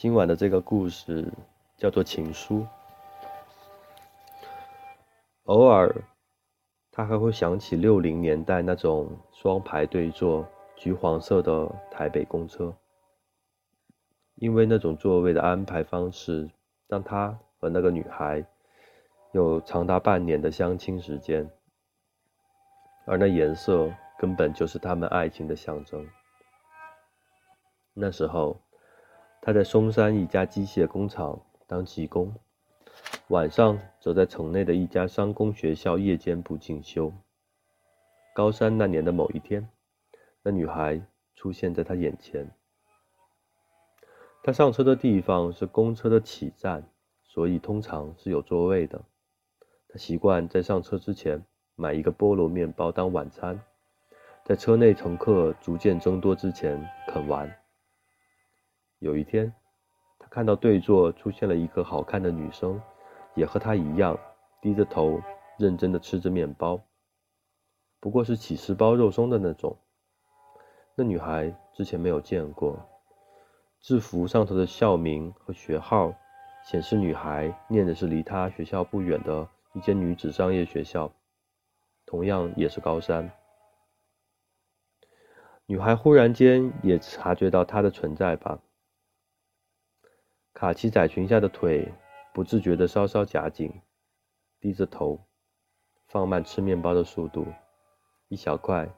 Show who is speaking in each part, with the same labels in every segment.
Speaker 1: 今晚的这个故事叫做《情书》。偶尔，他还会想起六零年代那种双排对坐、橘黄色的台北公车，因为那种座位的安排方式，让他和那个女孩有长达半年的相亲时间，而那颜色根本就是他们爱情的象征。那时候。他在松山一家机械工厂当技工，晚上则在城内的一家商工学校夜间部进修。高三那年的某一天，那女孩出现在他眼前。他上车的地方是公车的起站，所以通常是有座位的。他习惯在上车之前买一个菠萝面包当晚餐，在车内乘客逐渐增多之前啃完。有一天，他看到对座出现了一个好看的女生，也和他一样低着头，认真的吃着面包。不过是起司包肉松的那种。那女孩之前没有见过，制服上头的校名和学号显示女孩念的是离他学校不远的一间女子商业学校，同样也是高三。女孩忽然间也察觉到他的存在吧。卡其窄裙下的腿不自觉地稍稍夹紧，低着头，放慢吃面包的速度，一小块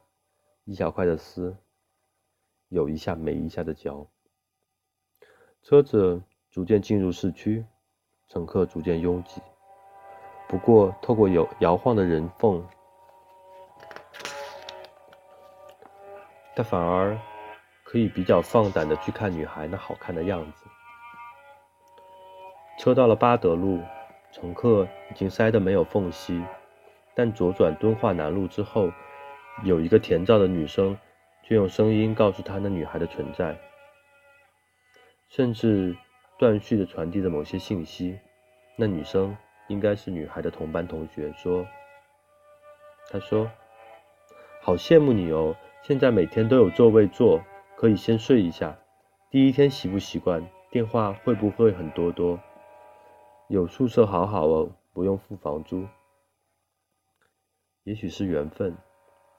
Speaker 1: 一小块的撕，有一下没一下的嚼。车子逐渐进入市区，乘客逐渐拥挤。不过，透过有摇晃的人缝，他反而可以比较放胆的去看女孩那好看的样子。车到了八德路，乘客已经塞得没有缝隙。但左转敦化南路之后，有一个甜皂的女生，却用声音告诉他那女孩的存在，甚至断续地传递着某些信息。那女生应该是女孩的同班同学，说：“她说，好羡慕你哦，现在每天都有座位坐，可以先睡一下。第一天习不习惯？电话会不会很多多？”有宿舍好好哦，不用付房租。也许是缘分，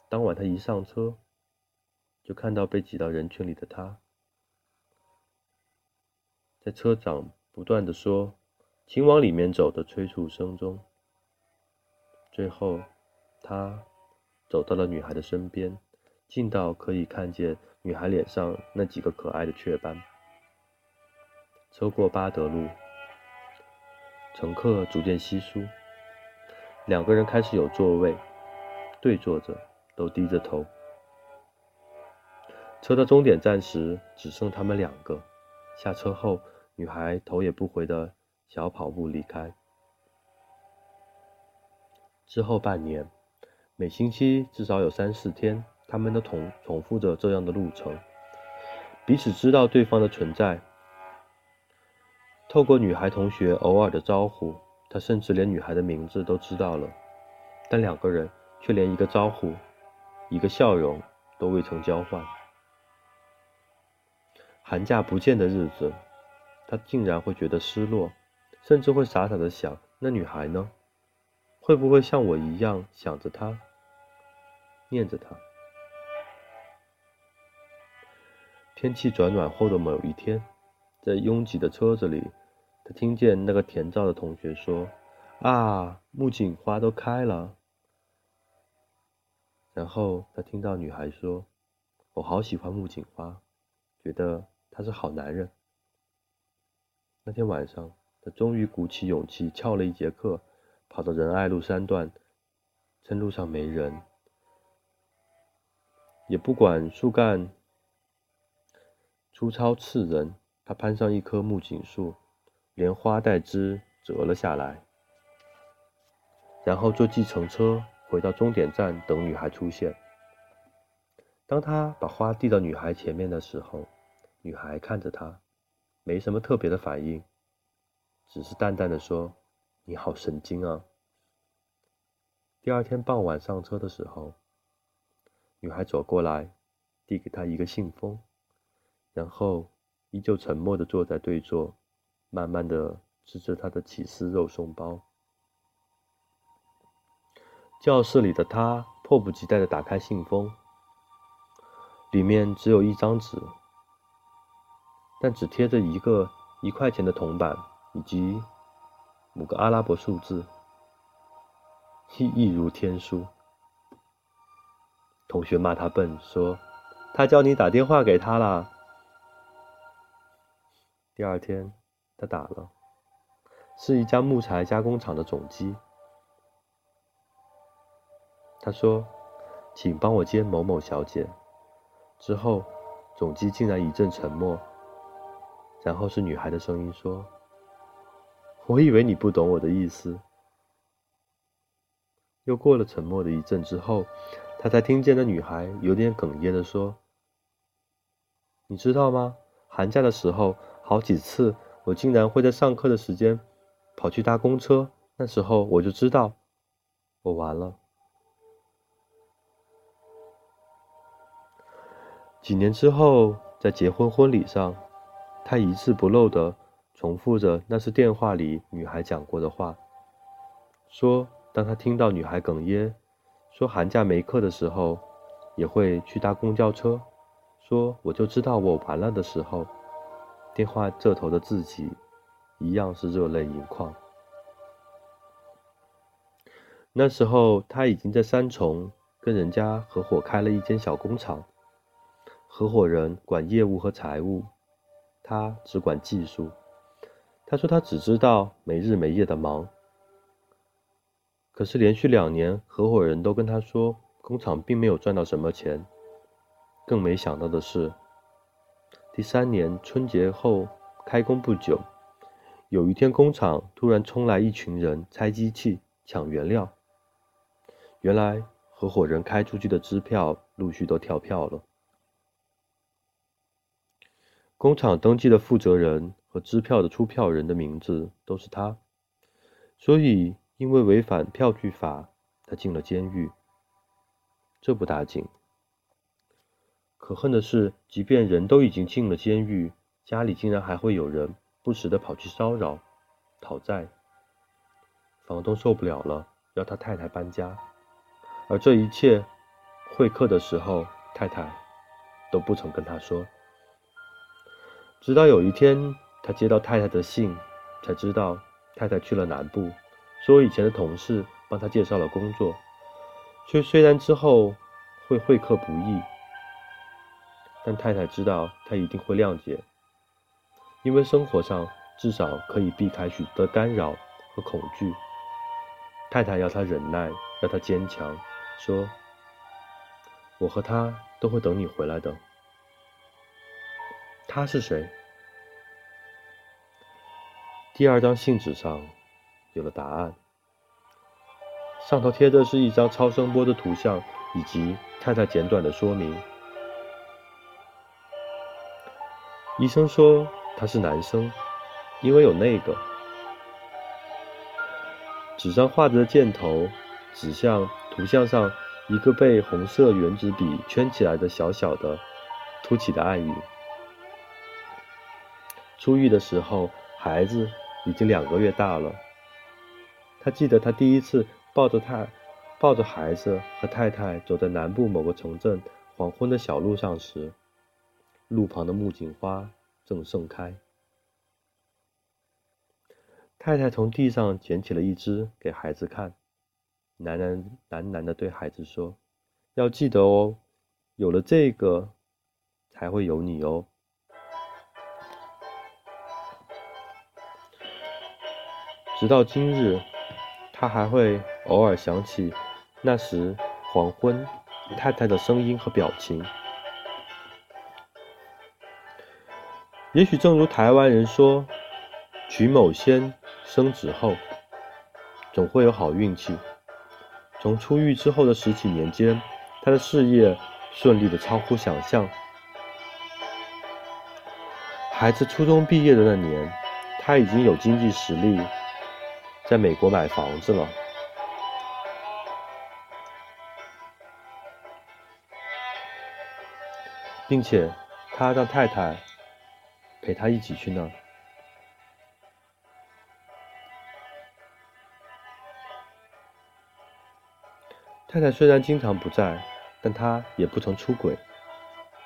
Speaker 1: 当晚他一上车，就看到被挤到人群里的他，在车长不断的说“请往里面走”的催促声中，最后他走到了女孩的身边，近到可以看见女孩脸上那几个可爱的雀斑。车过巴德路。乘客逐渐稀疏，两个人开始有座位，对坐着，都低着头。车到终点站时，只剩他们两个。下车后，女孩头也不回的小跑步离开。之后半年，每星期至少有三四天，他们都重重复着这样的路程，彼此知道对方的存在。透过女孩同学偶尔的招呼，他甚至连女孩的名字都知道了，但两个人却连一个招呼、一个笑容都未曾交换。寒假不见的日子，他竟然会觉得失落，甚至会傻傻的想：那女孩呢？会不会像我一样想着她，念着她？天气转暖后的某一天，在拥挤的车子里。他听见那个甜皂的同学说：“啊，木槿花都开了。”然后他听到女孩说：“我好喜欢木槿花，觉得他是好男人。”那天晚上，他终于鼓起勇气翘了一节课，跑到仁爱路三段，趁路上没人，也不管树干粗糙刺人，他攀上一棵木槿树。连花带枝折了下来，然后坐计程车回到终点站等女孩出现。当他把花递到女孩前面的时候，女孩看着他，没什么特别的反应，只是淡淡的说：“你好神经啊。”第二天傍晚上车的时候，女孩走过来，递给他一个信封，然后依旧沉默的坐在对座，慢慢的吃着他的起司肉松包。教室里的他迫不及待地打开信封，里面只有一张纸，但只贴着一个一块钱的铜板以及五个阿拉伯数字，一一如天书。同学骂他笨，说他叫你打电话给他啦。第二天，他打了，是一家木材加工厂的总机。他说：“请帮我接某某小姐。”之后，总机竟然一阵沉默，然后是女孩的声音说：“我以为你不懂我的意思。”又过了沉默的一阵之后，他才听见那女孩有点哽咽的说：“你知道吗？寒假的时候，好几次我竟然会在上课的时间跑去搭公车，那时候我就知道，我完了。”几年之后，在结婚婚礼上，他一字不漏地重复着那是电话里女孩讲过的话，说：“当他听到女孩哽咽，说寒假没课的时候，也会去搭公交车，说我就知道我完了的时候，电话这头的自己一样是热泪盈眶。那时候他已经在三重跟人家合伙开了一间小工厂。”合伙人管业务和财务，他只管技术。他说他只知道没日没夜的忙。可是连续两年，合伙人都跟他说工厂并没有赚到什么钱。更没想到的是，第三年春节后开工不久，有一天工厂突然冲来一群人拆机器、抢原料。原来合伙人开出去的支票陆续都跳票了。工厂登记的负责人和支票的出票人的名字都是他，所以因为违反票据法，他进了监狱。这不打紧，可恨的是，即便人都已经进了监狱，家里竟然还会有人不时的跑去骚扰、讨债。房东受不了了，要他太太搬家，而这一切会客的时候，太太都不曾跟他说。直到有一天，他接到太太的信，才知道太太去了南部，说以前的同事帮他介绍了工作。虽虽然之后会会客不易，但太太知道他一定会谅解，因为生活上至少可以避开许多的干扰和恐惧。太太要他忍耐，要他坚强，说：“我和他都会等你回来的。”他是谁？第二张信纸上有了答案，上头贴的是一张超声波的图像以及太太简短的说明。医生说他是男生，因为有那个。纸上画着的箭头指向图像上一个被红色圆珠笔圈起来的小小的凸起的暗影。出狱的时候，孩子已经两个月大了。他记得他第一次抱着太，抱着孩子和太太走在南部某个城镇黄昏的小路上时，路旁的木槿花正盛开。太太从地上捡起了一只给孩子看，喃喃喃喃的对孩子说：“要记得哦，有了这个，才会有你哦。”直到今日，他还会偶尔想起那时黄昏太太的声音和表情。也许正如台湾人说：“娶某先生子后，总会有好运气。”从出狱之后的十几年间，他的事业顺利的超乎想象。孩子初中毕业的那年，他已经有经济实力。在美国买房子了，并且他让太太陪他一起去那儿。太太虽然经常不在，但她也不曾出轨，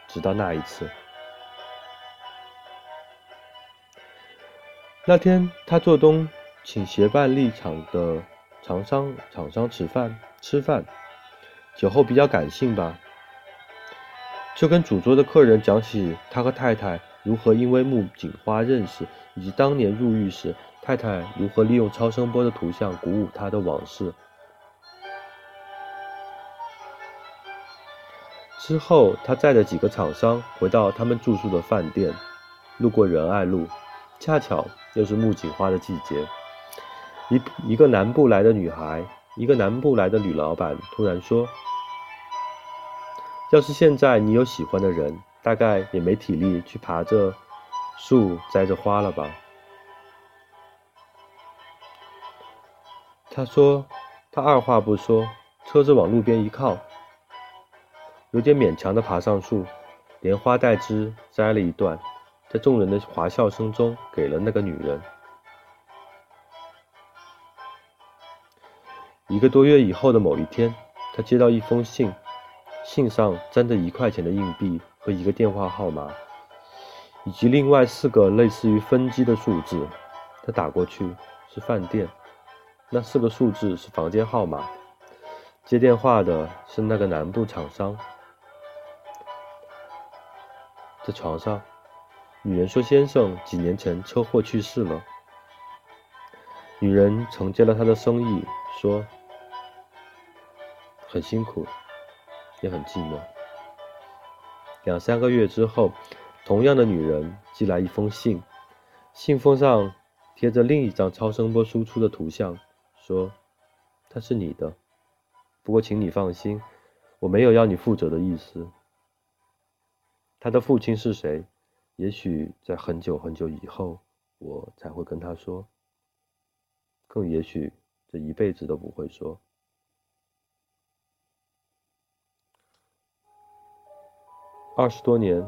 Speaker 1: 直到那一次。那天，他做东请协办立场的厂商厂商吃饭吃饭，酒后比较感性吧，就跟主桌的客人讲起他和太太如何因为木槿花认识，以及当年入狱时太太如何利用超声波的图像鼓舞他的往事。之后，他载着几个厂商回到他们住宿的饭店，路过仁爱路，恰巧又是木槿花的季节。一一个南部来的女孩，一个南部来的女老板突然说：“要是现在你有喜欢的人，大概也没体力去爬着树摘着花了吧？”他说：“他二话不说，车子往路边一靠。”有点勉强的爬上树，连花带枝摘了一段，在众人的哗笑声中给了那个女人。一个多月以后的某一天，他接到一封信，信上粘着一块钱的硬币和一个电话号码，以及另外四个类似于分机的数字。他打过去是饭店，那四个数字是房间号码，接电话的是那个南部厂商。在床上，女人说：“先生几年前车祸去世了。”女人承接了他的生意，说：“很辛苦，也很寂寞。”两三个月之后，同样的女人寄来一封信，信封上贴着另一张超声波输出的图像，说：“他是你的，不过请你放心，我没有要你负责的意思。”他的父亲是谁？也许在很久很久以后，我才会跟他说。更也许这一辈子都不会说。二十多年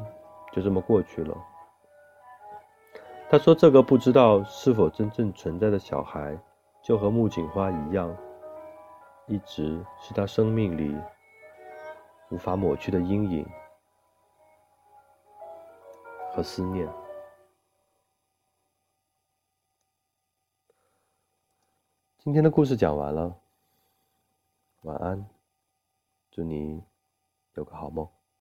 Speaker 1: 就这么过去了。他说：“这个不知道是否真正存在的小孩，就和木槿花一样，一直是他生命里无法抹去的阴影。”和思念。今天的故事讲完了，晚安，祝你有个好梦。